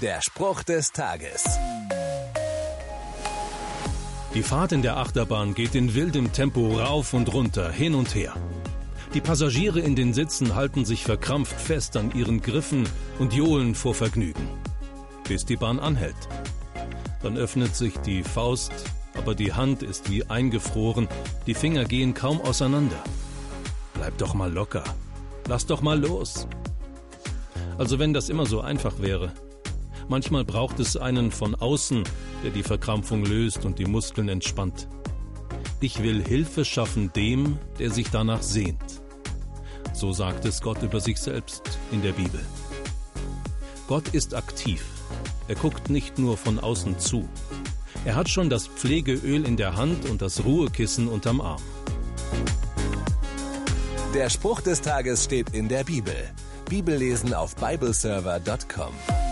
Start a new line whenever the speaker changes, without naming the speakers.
Der Spruch des Tages.
Die Fahrt in der Achterbahn geht in wildem Tempo rauf und runter, hin und her. Die Passagiere in den Sitzen halten sich verkrampft fest an ihren Griffen und johlen vor Vergnügen. Bis die Bahn anhält. Dann öffnet sich die Faust, aber die Hand ist wie eingefroren, die Finger gehen kaum auseinander. Bleib doch mal locker. Lass doch mal los. Also wenn das immer so einfach wäre. Manchmal braucht es einen von außen, der die Verkrampfung löst und die Muskeln entspannt. Ich will Hilfe schaffen dem, der sich danach sehnt. So sagt es Gott über sich selbst in der Bibel. Gott ist aktiv. Er guckt nicht nur von außen zu. Er hat schon das Pflegeöl in der Hand und das Ruhekissen unterm Arm.
Der Spruch des Tages steht in der Bibel. Bibellesen auf bibleserver.com.